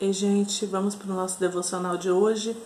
E, gente, vamos para o nosso devocional de hoje.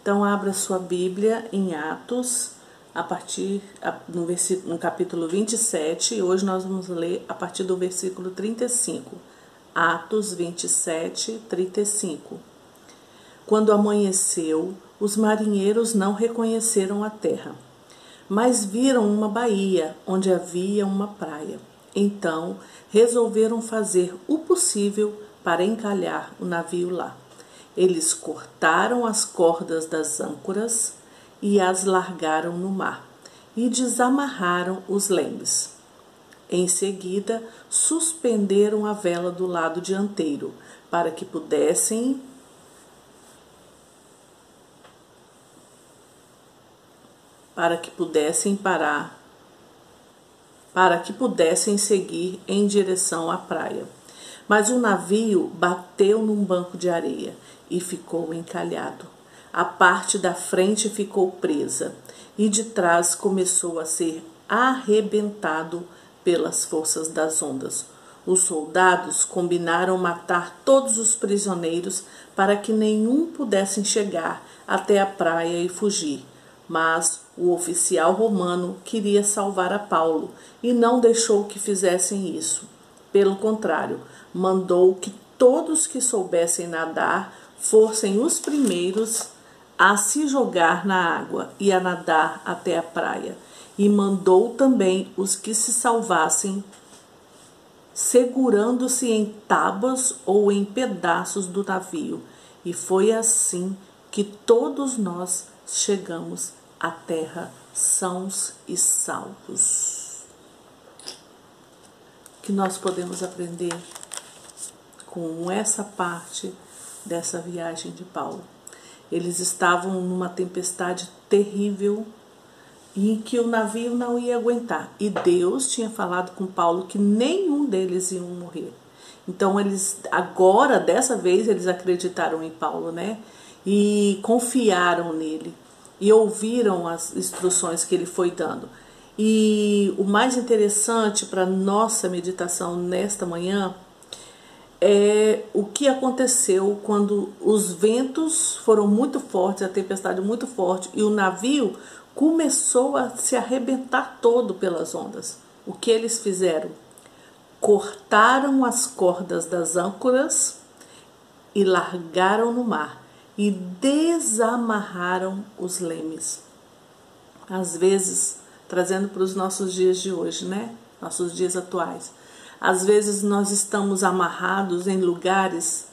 Então, abra sua Bíblia em Atos, a partir no, no capítulo 27, e hoje nós vamos ler a partir do versículo 35. Atos 27, 35. Quando amanheceu, os marinheiros não reconheceram a terra, mas viram uma baía onde havia uma praia. Então resolveram fazer o possível para encalhar o navio lá. Eles cortaram as cordas das âncoras e as largaram no mar e desamarraram os lemes. Em seguida, suspenderam a vela do lado dianteiro para que pudessem para que pudessem parar para que pudessem seguir em direção à praia. Mas o navio bateu num banco de areia e ficou encalhado. A parte da frente ficou presa e de trás começou a ser arrebentado pelas forças das ondas. Os soldados combinaram matar todos os prisioneiros para que nenhum pudesse chegar até a praia e fugir. Mas o oficial romano queria salvar a Paulo e não deixou que fizessem isso. Pelo contrário, mandou que todos que soubessem nadar fossem os primeiros a se jogar na água e a nadar até a praia. E mandou também os que se salvassem, segurando-se em tábuas ou em pedaços do navio. E foi assim que todos nós chegamos à terra sãos e salvos que nós podemos aprender com essa parte dessa viagem de Paulo. Eles estavam numa tempestade terrível em que o navio não ia aguentar. E Deus tinha falado com Paulo que nenhum deles iam morrer. Então eles agora dessa vez eles acreditaram em Paulo, né? E confiaram nele e ouviram as instruções que ele foi dando. E o mais interessante para nossa meditação nesta manhã é o que aconteceu quando os ventos foram muito fortes, a tempestade muito forte e o navio começou a se arrebentar todo pelas ondas. O que eles fizeram? Cortaram as cordas das âncoras e largaram no mar e desamarraram os lemes. Às vezes, trazendo para os nossos dias de hoje, né? Nossos dias atuais. Às vezes nós estamos amarrados em lugares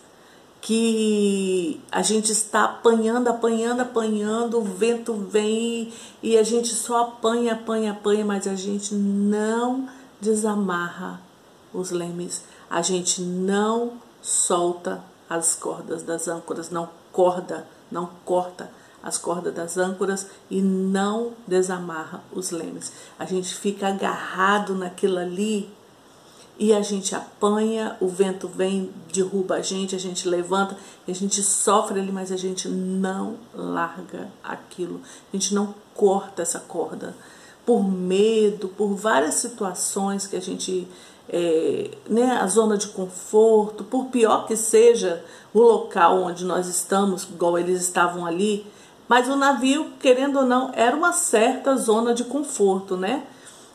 que a gente está apanhando, apanhando, apanhando, o vento vem e a gente só apanha, apanha, apanha, mas a gente não desamarra os lemes, a gente não solta as cordas das âncoras, não corda, não corta as cordas das âncoras e não desamarra os lemes. A gente fica agarrado naquilo ali e a gente apanha, o vento vem, derruba a gente, a gente levanta, a gente sofre ali, mas a gente não larga aquilo, a gente não corta essa corda. Por medo, por várias situações que a gente, é, né, a zona de conforto, por pior que seja o local onde nós estamos, igual eles estavam ali, mas o navio, querendo ou não, era uma certa zona de conforto, né?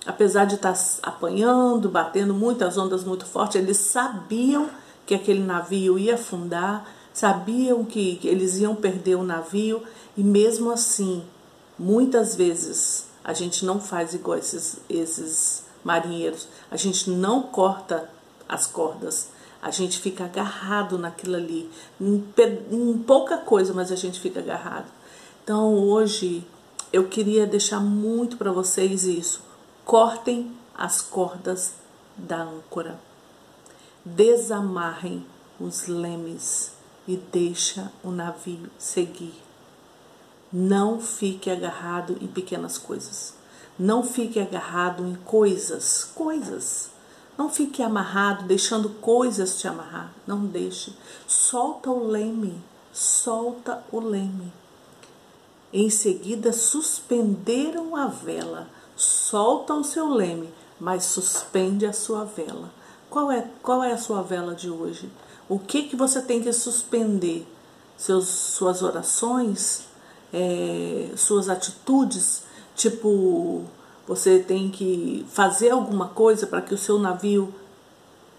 Apesar de estar apanhando, batendo muitas ondas muito fortes, eles sabiam que aquele navio ia afundar, sabiam que eles iam perder o navio e mesmo assim, muitas vezes a gente não faz igual esses, esses marinheiros, a gente não corta as cordas, a gente fica agarrado naquilo ali, em, em pouca coisa, mas a gente fica agarrado. Então hoje eu queria deixar muito para vocês isso. Cortem as cordas da âncora. Desamarrem os lemes e deixa o navio seguir. Não fique agarrado em pequenas coisas. Não fique agarrado em coisas, coisas. Não fique amarrado, deixando coisas te amarrar. Não deixe. Solta o leme. Solta o leme. Em seguida, suspenderam a vela, soltam o seu leme, mas suspende a sua vela. Qual é, qual é a sua vela de hoje? O que que você tem que suspender? Seus, suas orações, é, suas atitudes, tipo você tem que fazer alguma coisa para que o seu navio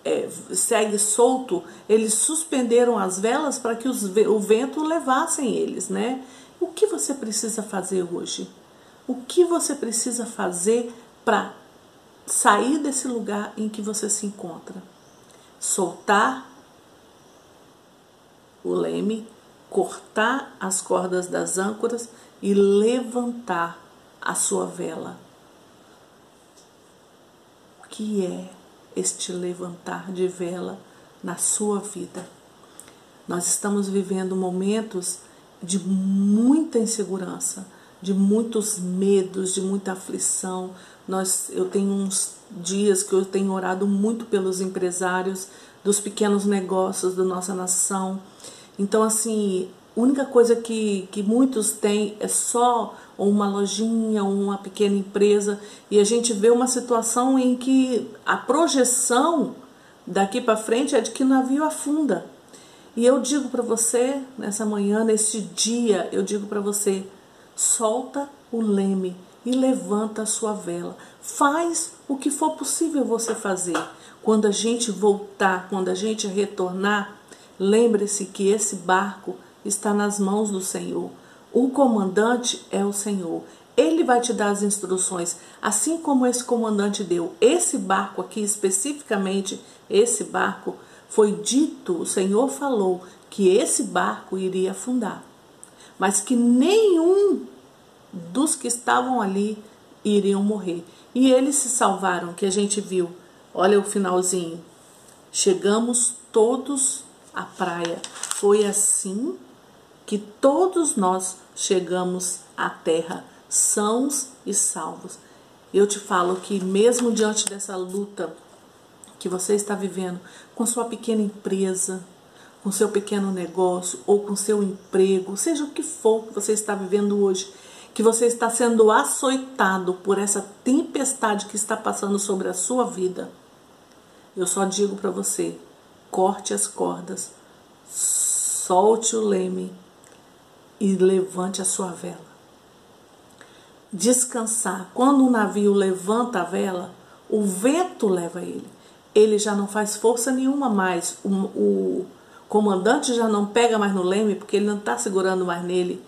é, segue solto. Eles suspenderam as velas para que os, o vento levassem eles, né? O que você precisa fazer hoje? O que você precisa fazer para sair desse lugar em que você se encontra? Soltar o leme, cortar as cordas das âncoras e levantar a sua vela. O que é este levantar de vela na sua vida? Nós estamos vivendo momentos de muita insegurança, de muitos medos, de muita aflição. Nós, eu tenho uns dias que eu tenho orado muito pelos empresários dos pequenos negócios da nossa nação. Então, assim, a única coisa que, que muitos têm é só uma lojinha, uma pequena empresa, e a gente vê uma situação em que a projeção daqui para frente é de que o navio afunda. E eu digo para você, nessa manhã, nesse dia, eu digo para você: solta o leme e levanta a sua vela. Faz o que for possível você fazer. Quando a gente voltar, quando a gente retornar, lembre-se que esse barco está nas mãos do Senhor. O comandante é o Senhor. Ele vai te dar as instruções, assim como esse comandante deu. Esse barco aqui, especificamente, esse barco foi dito, o Senhor falou que esse barco iria afundar, mas que nenhum dos que estavam ali iriam morrer. E eles se salvaram, que a gente viu. Olha o finalzinho. Chegamos todos à praia. Foi assim que todos nós chegamos à terra, sãos e salvos. Eu te falo que mesmo diante dessa luta que você está vivendo com sua pequena empresa, com seu pequeno negócio ou com seu emprego, seja o que for que você está vivendo hoje, que você está sendo açoitado por essa tempestade que está passando sobre a sua vida, eu só digo para você: corte as cordas, solte o leme e levante a sua vela. Descansar. Quando o navio levanta a vela, o vento leva ele ele já não faz força nenhuma mais. O, o comandante já não pega mais no leme porque ele não está segurando mais nele.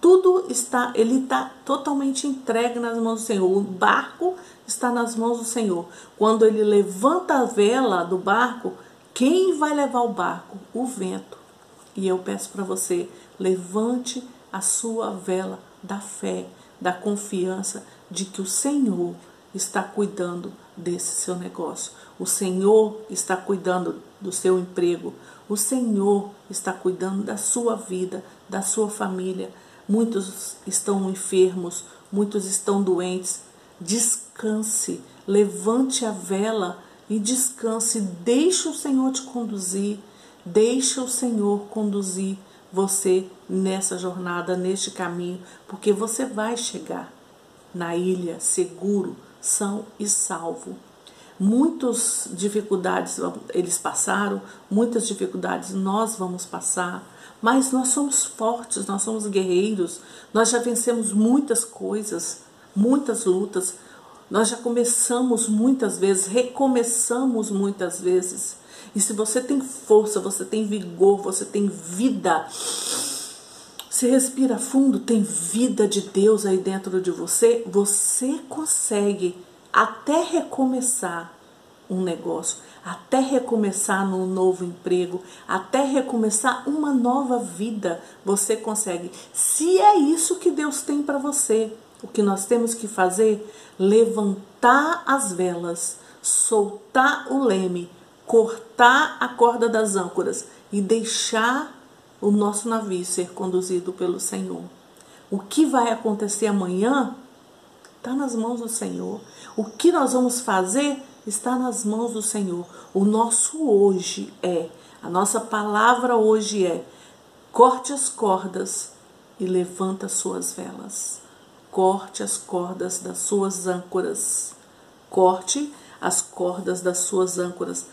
Tudo está, ele está totalmente entregue nas mãos do Senhor. O barco está nas mãos do Senhor. Quando ele levanta a vela do barco, quem vai levar o barco? O vento. E eu peço para você, levante a sua vela da fé, da confiança de que o Senhor está cuidando desse seu negócio. O Senhor está cuidando do seu emprego. O Senhor está cuidando da sua vida, da sua família. Muitos estão enfermos, muitos estão doentes. Descanse, levante a vela e descanse. Deixe o Senhor te conduzir. Deixe o Senhor conduzir você nessa jornada, neste caminho, porque você vai chegar na ilha seguro são e salvo. Muitas dificuldades eles passaram, muitas dificuldades nós vamos passar, mas nós somos fortes, nós somos guerreiros, nós já vencemos muitas coisas, muitas lutas, nós já começamos muitas vezes, recomeçamos muitas vezes. E se você tem força, você tem vigor, você tem vida, você respira fundo, tem vida de Deus aí dentro de você, você consegue até recomeçar um negócio, até recomeçar num novo emprego, até recomeçar uma nova vida, você consegue. Se é isso que Deus tem para você, o que nós temos que fazer, levantar as velas, soltar o leme, cortar a corda das âncoras e deixar o nosso navio ser conduzido pelo Senhor. O que vai acontecer amanhã está nas mãos do Senhor. O que nós vamos fazer está nas mãos do Senhor. O nosso hoje é, a nossa palavra hoje é: corte as cordas e levanta suas velas. Corte as cordas das suas âncoras. Corte as cordas das suas âncoras.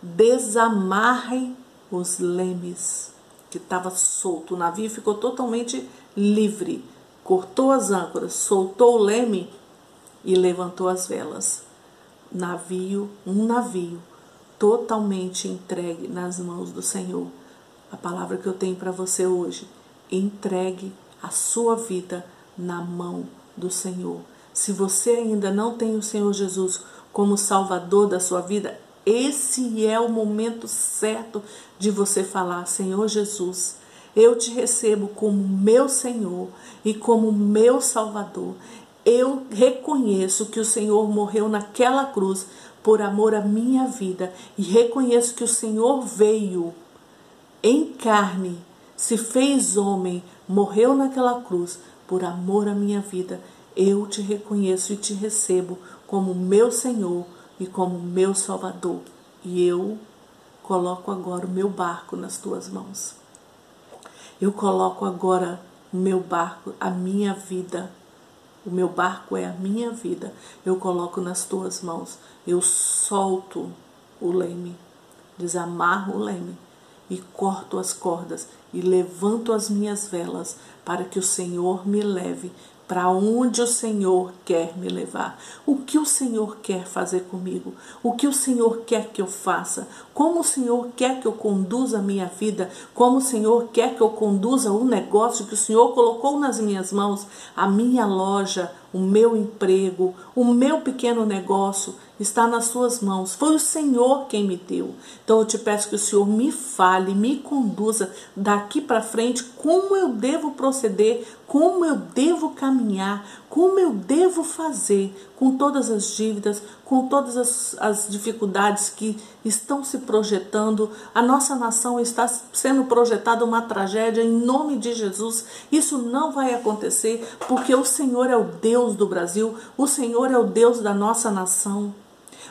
Desamarre os lemes que estava solto. O navio ficou totalmente livre. Cortou as âncoras, soltou o leme e levantou as velas. Navio, um navio totalmente entregue nas mãos do Senhor. A palavra que eu tenho para você hoje, entregue a sua vida na mão do Senhor. Se você ainda não tem o Senhor Jesus como Salvador da sua vida, esse é o momento certo de você falar: Senhor Jesus, eu te recebo como meu Senhor e como meu Salvador. Eu reconheço que o Senhor morreu naquela cruz por amor à minha vida e reconheço que o Senhor veio em carne, se fez homem, morreu naquela cruz por amor à minha vida. Eu te reconheço e te recebo como meu Senhor e como meu Salvador. E eu coloco agora o meu barco nas tuas mãos. Eu coloco agora o meu barco, a minha vida. O meu barco é a minha vida. Eu coloco nas tuas mãos. Eu solto o leme, desamarro o leme e corto as cordas e levanto as minhas velas para que o Senhor me leve para onde o Senhor quer me levar, o que o Senhor quer fazer comigo, o que o Senhor quer que eu faça, como o Senhor quer que eu conduza a minha vida, como o Senhor quer que eu conduza o negócio que o Senhor colocou nas minhas mãos, a minha loja, o meu emprego, o meu pequeno negócio está nas suas mãos. Foi o Senhor quem me deu. Então eu te peço que o Senhor me fale, me conduza daqui para frente como eu devo proceder, como eu devo caminhar, como eu devo fazer com todas as dívidas, com todas as, as dificuldades que estão se projetando. A nossa nação está sendo projetada uma tragédia em nome de Jesus. Isso não vai acontecer porque o Senhor é o Deus do Brasil, o Senhor é o Deus da nossa nação.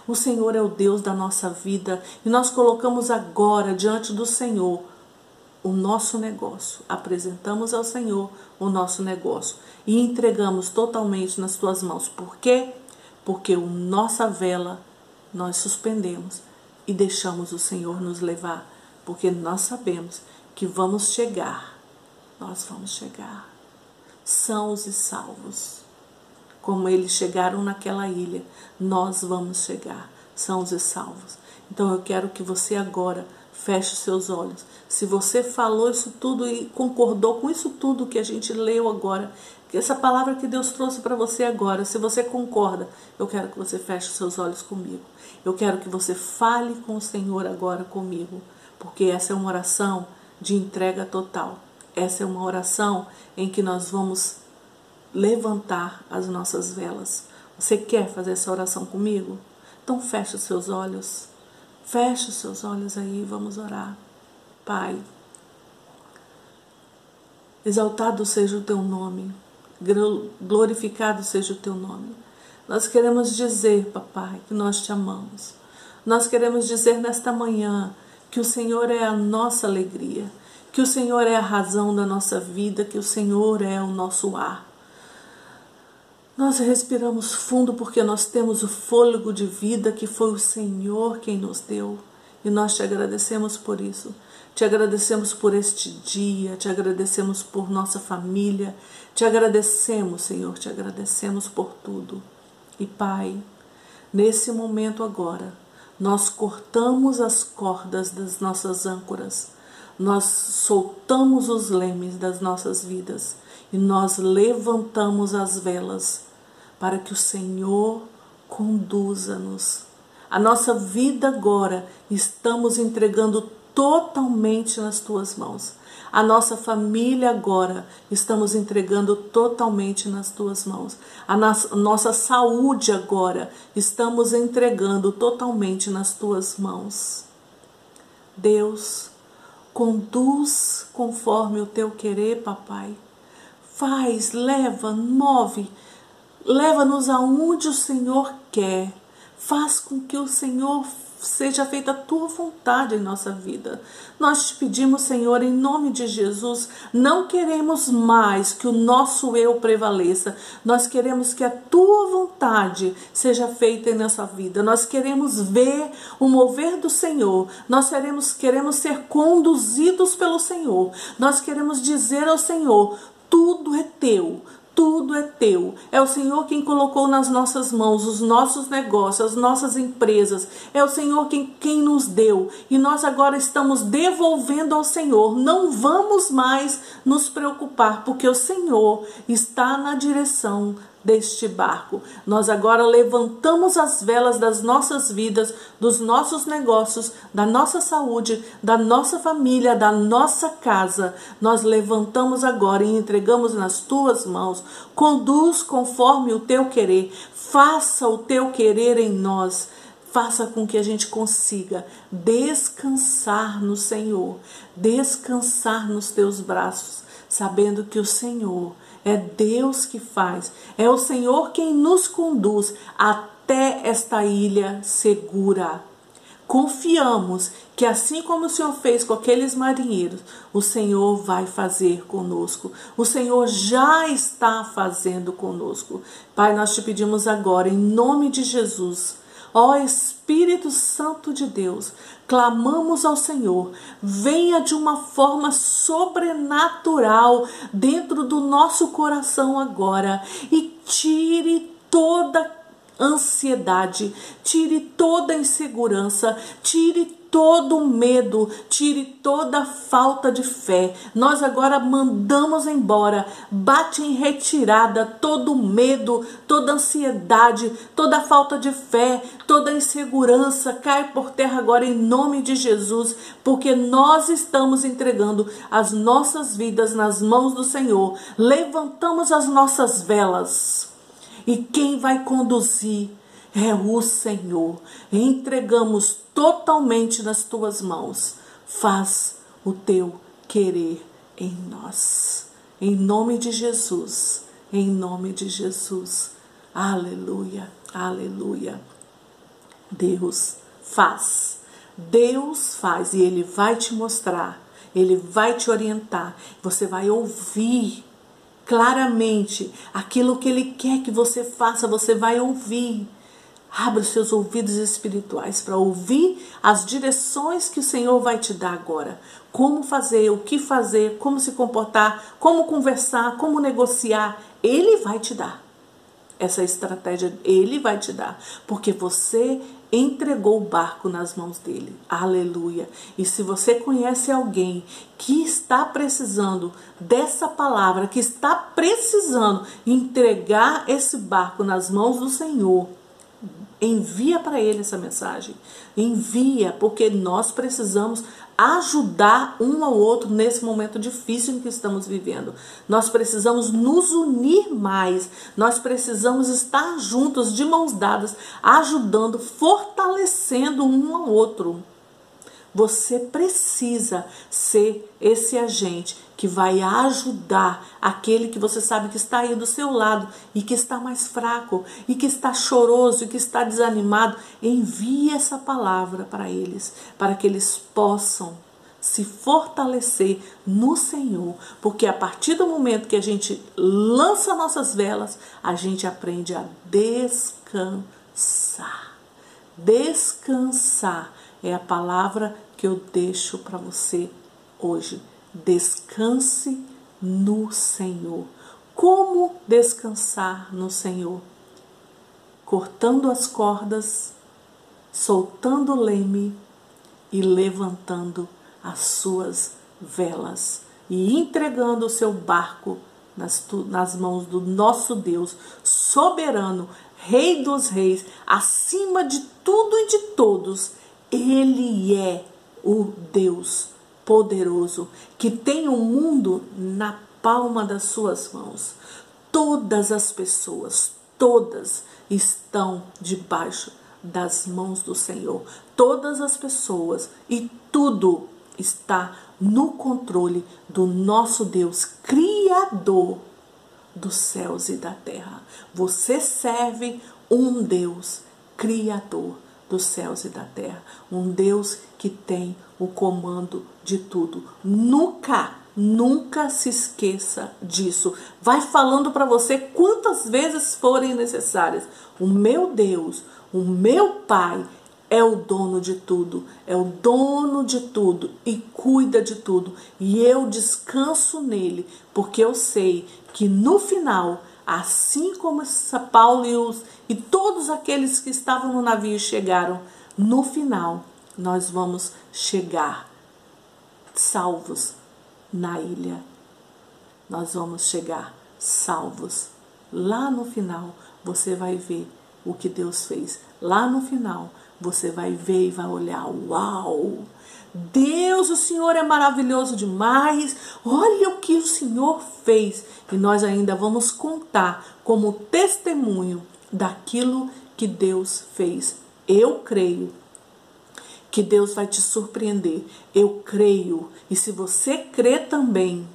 O Senhor é o Deus da nossa vida e nós colocamos agora diante do Senhor o nosso negócio. Apresentamos ao Senhor o nosso negócio e entregamos totalmente nas tuas mãos. Por quê? Porque o nossa vela nós suspendemos e deixamos o Senhor nos levar, porque nós sabemos que vamos chegar. Nós vamos chegar sãos e salvos como eles chegaram naquela ilha, nós vamos chegar, sãos e salvos. Então eu quero que você agora feche os seus olhos. Se você falou isso tudo e concordou com isso tudo que a gente leu agora, essa palavra que Deus trouxe para você agora, se você concorda, eu quero que você feche os seus olhos comigo. Eu quero que você fale com o Senhor agora comigo, porque essa é uma oração de entrega total. Essa é uma oração em que nós vamos levantar as nossas velas. Você quer fazer essa oração comigo? Então feche os seus olhos. Feche os seus olhos aí, vamos orar. Pai, exaltado seja o teu nome, glorificado seja o teu nome. Nós queremos dizer, papai, que nós te amamos. Nós queremos dizer nesta manhã que o Senhor é a nossa alegria, que o Senhor é a razão da nossa vida, que o Senhor é o nosso ar. Nós respiramos fundo porque nós temos o fôlego de vida que foi o Senhor quem nos deu. E nós te agradecemos por isso. Te agradecemos por este dia, te agradecemos por nossa família, te agradecemos, Senhor, te agradecemos por tudo. E Pai, nesse momento agora, nós cortamos as cordas das nossas âncoras, nós soltamos os lemes das nossas vidas e nós levantamos as velas para que o Senhor conduza-nos. A nossa vida agora estamos entregando totalmente nas tuas mãos. A nossa família agora estamos entregando totalmente nas tuas mãos. A nossa saúde agora estamos entregando totalmente nas tuas mãos. Deus, conduz conforme o teu querer, papai faz, leva, move, leva-nos aonde o Senhor quer. Faz com que o Senhor seja feita a tua vontade em nossa vida. Nós te pedimos, Senhor, em nome de Jesus, não queremos mais que o nosso eu prevaleça. Nós queremos que a tua vontade seja feita em nossa vida. Nós queremos ver o mover do Senhor. Nós queremos, queremos ser conduzidos pelo Senhor. Nós queremos dizer ao Senhor: tudo é teu, tudo é teu. É o Senhor quem colocou nas nossas mãos os nossos negócios, as nossas empresas. É o Senhor quem, quem nos deu. E nós agora estamos devolvendo ao Senhor. Não vamos mais nos preocupar, porque o Senhor está na direção deste barco. Nós agora levantamos as velas das nossas vidas, dos nossos negócios, da nossa saúde, da nossa família, da nossa casa. Nós levantamos agora e entregamos nas tuas mãos. Conduz conforme o teu querer. Faça o teu querer em nós. Faça com que a gente consiga descansar no Senhor, descansar nos teus braços, sabendo que o Senhor é Deus que faz, é o Senhor quem nos conduz até esta ilha segura. Confiamos que assim como o Senhor fez com aqueles marinheiros, o Senhor vai fazer conosco. O Senhor já está fazendo conosco. Pai, nós te pedimos agora, em nome de Jesus, Ó Espírito Santo de Deus, clamamos ao Senhor, venha de uma forma sobrenatural dentro do nosso coração agora e tire toda ansiedade, tire toda insegurança, tire todo medo, tire toda falta de fé. Nós agora mandamos embora, bate em retirada todo medo, toda ansiedade, toda falta de fé, toda insegurança. Cai por terra agora em nome de Jesus, porque nós estamos entregando as nossas vidas nas mãos do Senhor. Levantamos as nossas velas. E quem vai conduzir é o Senhor. Entregamos totalmente nas tuas mãos. Faz o teu querer em nós. Em nome de Jesus. Em nome de Jesus. Aleluia. Aleluia. Deus faz. Deus faz e Ele vai te mostrar, Ele vai te orientar. Você vai ouvir claramente aquilo que Ele quer que você faça, você vai ouvir. Abra os seus ouvidos espirituais para ouvir as direções que o Senhor vai te dar agora. Como fazer, o que fazer, como se comportar, como conversar, como negociar. Ele vai te dar. Essa estratégia ele vai te dar, porque você entregou o barco nas mãos dele. Aleluia. E se você conhece alguém que está precisando dessa palavra, que está precisando entregar esse barco nas mãos do Senhor, Envia para ele essa mensagem. Envia, porque nós precisamos ajudar um ao outro nesse momento difícil em que estamos vivendo. Nós precisamos nos unir mais. Nós precisamos estar juntos, de mãos dadas, ajudando, fortalecendo um ao outro. Você precisa ser esse agente que vai ajudar aquele que você sabe que está aí do seu lado e que está mais fraco e que está choroso e que está desanimado. Envie essa palavra para eles, para que eles possam se fortalecer no Senhor, porque a partir do momento que a gente lança nossas velas, a gente aprende a descansar. Descansar é a palavra que eu deixo para você hoje. Descanse no Senhor. Como descansar no Senhor? Cortando as cordas, soltando o leme e levantando as suas velas e entregando o seu barco nas, nas mãos do nosso Deus, soberano, Rei dos Reis, acima de tudo e de todos ele é o Deus poderoso que tem o mundo na palma das suas mãos. Todas as pessoas, todas estão debaixo das mãos do Senhor. Todas as pessoas e tudo está no controle do nosso Deus Criador dos céus e da terra. Você serve um Deus Criador dos céus e da terra, um Deus que tem o comando de tudo. Nunca, nunca se esqueça disso. Vai falando para você quantas vezes forem necessárias. O meu Deus, o meu Pai é o dono de tudo, é o dono de tudo e cuida de tudo. E eu descanso nele, porque eu sei que no final, assim como Paulo e, os, e todos aqueles que estavam no navio chegaram, no final nós vamos chegar salvos na ilha. Nós vamos chegar salvos. Lá no final você vai ver o que Deus fez. Lá no final você vai ver e vai olhar, uau! Deus, o Senhor é maravilhoso demais. Olha o que o Senhor fez. E nós ainda vamos contar como testemunho daquilo que Deus fez. Eu creio que Deus vai te surpreender. Eu creio. E se você crê também,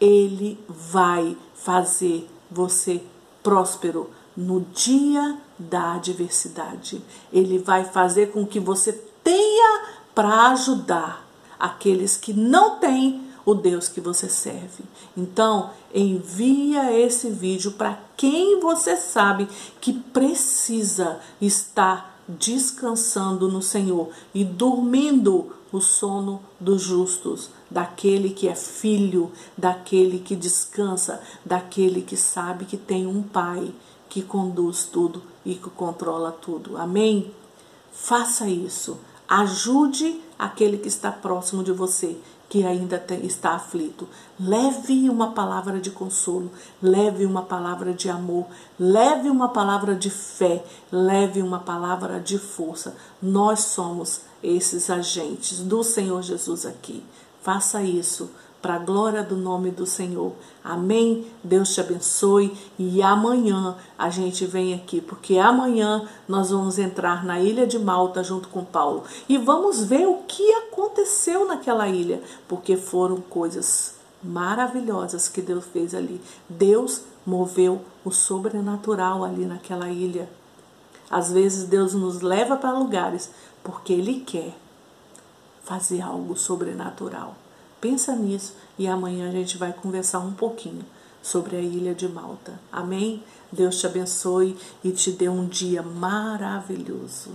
Ele vai fazer você próspero no dia da adversidade. Ele vai fazer com que você tenha para ajudar aqueles que não têm o Deus que você serve. Então, envia esse vídeo para quem você sabe que precisa estar descansando no Senhor e dormindo o sono dos justos, daquele que é filho, daquele que descansa, daquele que sabe que tem um pai que conduz tudo e que controla tudo. Amém? Faça isso. Ajude aquele que está próximo de você, que ainda está aflito. Leve uma palavra de consolo, leve uma palavra de amor, leve uma palavra de fé, leve uma palavra de força. Nós somos esses agentes do Senhor Jesus aqui. Faça isso para a glória do nome do Senhor. Amém? Deus te abençoe e amanhã a gente vem aqui, porque amanhã nós vamos entrar na ilha de Malta junto com Paulo e vamos ver o que aconteceu naquela ilha, porque foram coisas maravilhosas que Deus fez ali. Deus moveu o sobrenatural ali naquela ilha. Às vezes Deus nos leva para lugares porque Ele quer fazer algo sobrenatural. Pensa nisso e amanhã a gente vai conversar um pouquinho sobre a ilha de Malta. Amém? Deus te abençoe e te dê um dia maravilhoso.